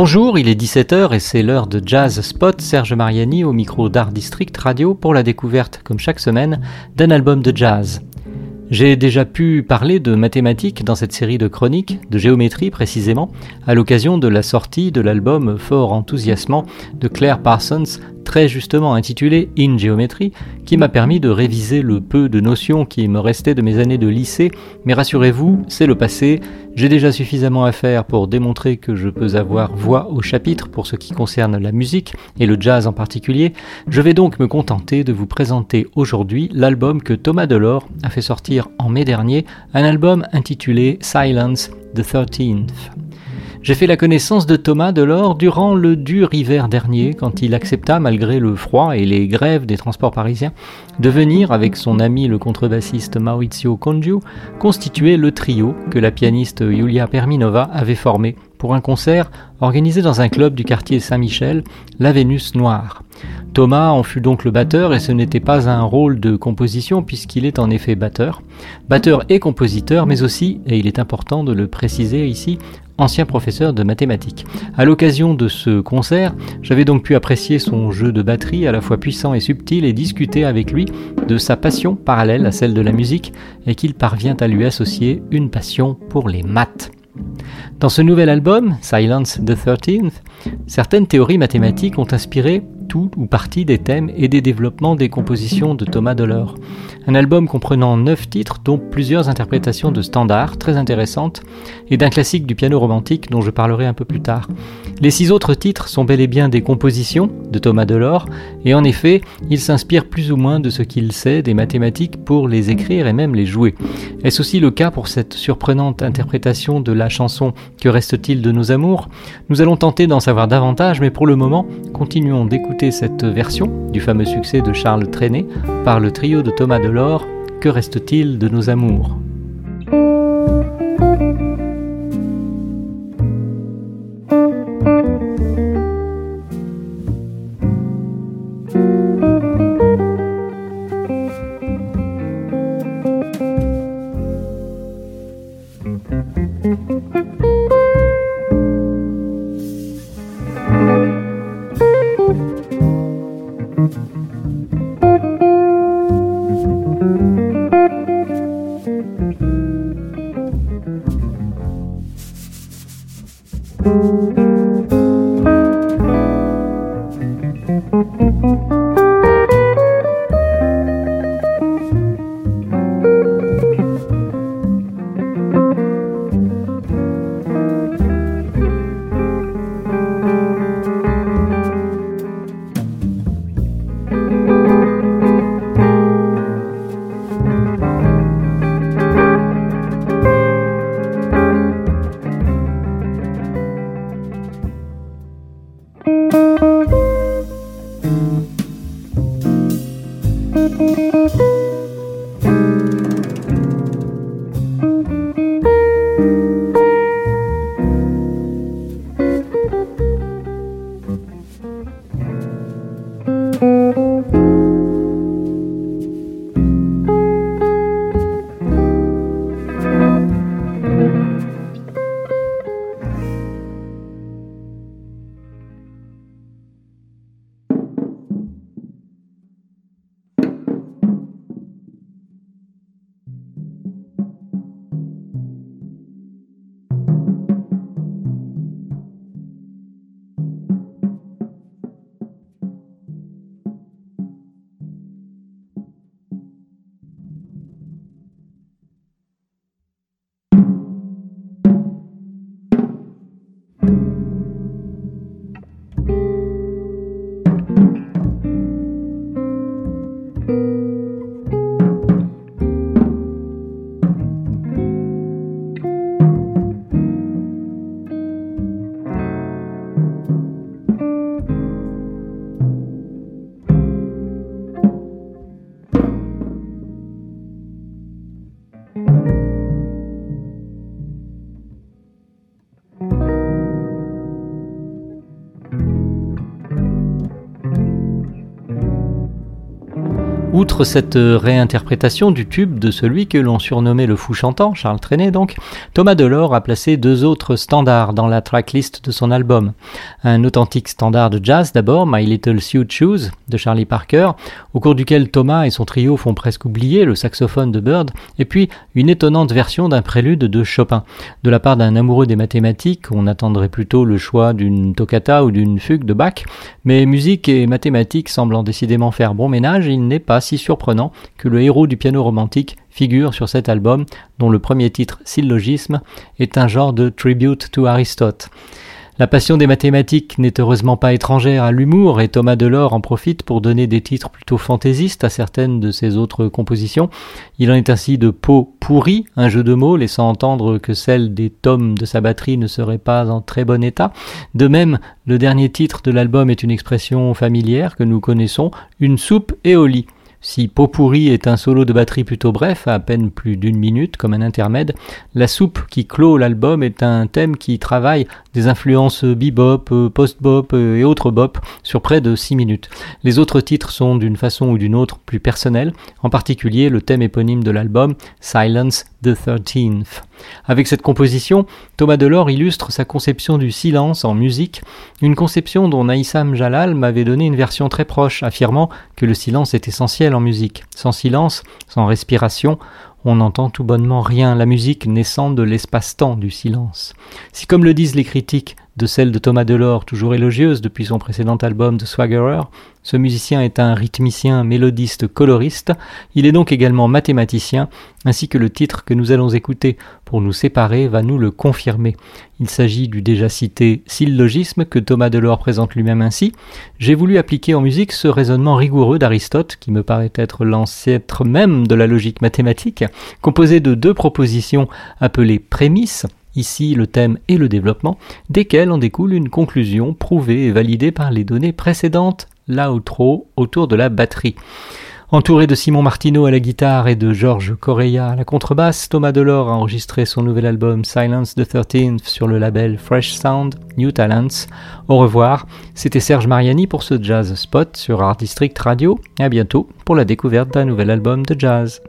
Bonjour, il est 17h et c'est l'heure de Jazz Spot. Serge Mariani au micro d'Art District Radio pour la découverte, comme chaque semaine, d'un album de jazz. J'ai déjà pu parler de mathématiques dans cette série de chroniques, de géométrie précisément, à l'occasion de la sortie de l'album fort enthousiasmant de Claire Parsons, très justement intitulé In Geometry, qui m'a permis de réviser le peu de notions qui me restaient de mes années de lycée, mais rassurez-vous, c'est le passé, j'ai déjà suffisamment à faire pour démontrer que je peux avoir voix au chapitre pour ce qui concerne la musique, et le jazz en particulier, je vais donc me contenter de vous présenter aujourd'hui l'album que Thomas Delors a fait sortir en mai dernier, un album intitulé Silence the 13th. J'ai fait la connaissance de Thomas Delors durant le dur hiver dernier, quand il accepta, malgré le froid et les grèves des transports parisiens, de venir, avec son ami le contrebassiste Maurizio Congiu, constituer le trio que la pianiste Yulia Perminova avait formé pour un concert organisé dans un club du quartier Saint-Michel, la Vénus Noire. Thomas en fut donc le batteur et ce n'était pas un rôle de composition puisqu'il est en effet batteur. Batteur et compositeur mais aussi, et il est important de le préciser ici, ancien professeur de mathématiques. À l'occasion de ce concert, j'avais donc pu apprécier son jeu de batterie à la fois puissant et subtil et discuter avec lui de sa passion parallèle à celle de la musique et qu'il parvient à lui associer une passion pour les maths. Dans ce nouvel album, Silence the 13th, certaines théories mathématiques ont inspiré tout ou partie des thèmes et des développements des compositions de Thomas Delors. Un album comprenant neuf titres, dont plusieurs interprétations de standards très intéressantes, et d'un classique du piano romantique dont je parlerai un peu plus tard. Les six autres titres sont bel et bien des compositions de Thomas Delors, et en effet, il s'inspire plus ou moins de ce qu'il sait des mathématiques pour les écrire et même les jouer. Est-ce aussi le cas pour cette surprenante interprétation de la chanson Que reste-t-il de nos amours? Nous allons tenter d'en savoir davantage, mais pour le moment, continuons d'écouter cette version du fameux succès de Charles Trenet par le trio de Thomas Delors, Que reste-t-il de nos amours? Outre cette réinterprétation du tube de celui que l'on surnommait le fou chantant, Charles Trenet donc, Thomas Delors a placé deux autres standards dans la tracklist de son album. Un authentique standard de jazz d'abord, My Little Suit Shoes de Charlie Parker, au cours duquel Thomas et son trio font presque oublier le saxophone de Bird, et puis une étonnante version d'un prélude de Chopin. De la part d'un amoureux des mathématiques, on attendrait plutôt le choix d'une toccata ou d'une fugue de Bach, mais musique et mathématiques semblant décidément faire bon ménage, il n'est pas surprenant que le héros du piano romantique figure sur cet album, dont le premier titre, Syllogisme, est un genre de tribute to Aristote. La passion des mathématiques n'est heureusement pas étrangère à l'humour et Thomas Delors en profite pour donner des titres plutôt fantaisistes à certaines de ses autres compositions. Il en est ainsi de Peau pourri, un jeu de mots laissant entendre que celle des tomes de sa batterie ne serait pas en très bon état. De même, le dernier titre de l'album est une expression familière que nous connaissons, une soupe et au lit. Si Pourri est un solo de batterie plutôt bref, à peine plus d'une minute comme un intermède, La soupe qui clôt l'album est un thème qui travaille des influences bebop, post-bop et autres bop sur près de six minutes. Les autres titres sont d'une façon ou d'une autre plus personnels, en particulier le thème éponyme de l'album Silence the Thirteenth. Avec cette composition, Thomas Delors illustre sa conception du silence en musique, une conception dont Naïsam Jalal m'avait donné une version très proche, affirmant que le silence est essentiel en musique. Sans silence, sans respiration, on n'entend tout bonnement rien, la musique naissant de l'espace-temps du silence. Si comme le disent les critiques, de celle de Thomas Delors, toujours élogieuse depuis son précédent album The Swaggerer, ce musicien est un rythmicien, mélodiste, coloriste, il est donc également mathématicien, ainsi que le titre que nous allons écouter pour nous séparer va nous le confirmer. Il s'agit du déjà cité syllogisme que Thomas Delors présente lui-même ainsi. J'ai voulu appliquer en musique ce raisonnement rigoureux d'Aristote, qui me paraît être l'ancêtre même de la logique mathématique, composé de deux propositions appelées prémices, ici le thème et le développement, desquels en découle une conclusion prouvée et validée par les données précédentes, l'outro, autour de la batterie. Entouré de Simon Martineau à la guitare et de Georges Correa à la contrebasse, Thomas Delors a enregistré son nouvel album Silence the Thirteenth sur le label Fresh Sound New Talents. Au revoir, c'était Serge Mariani pour ce Jazz Spot sur Art District Radio à bientôt pour la découverte d'un nouvel album de jazz.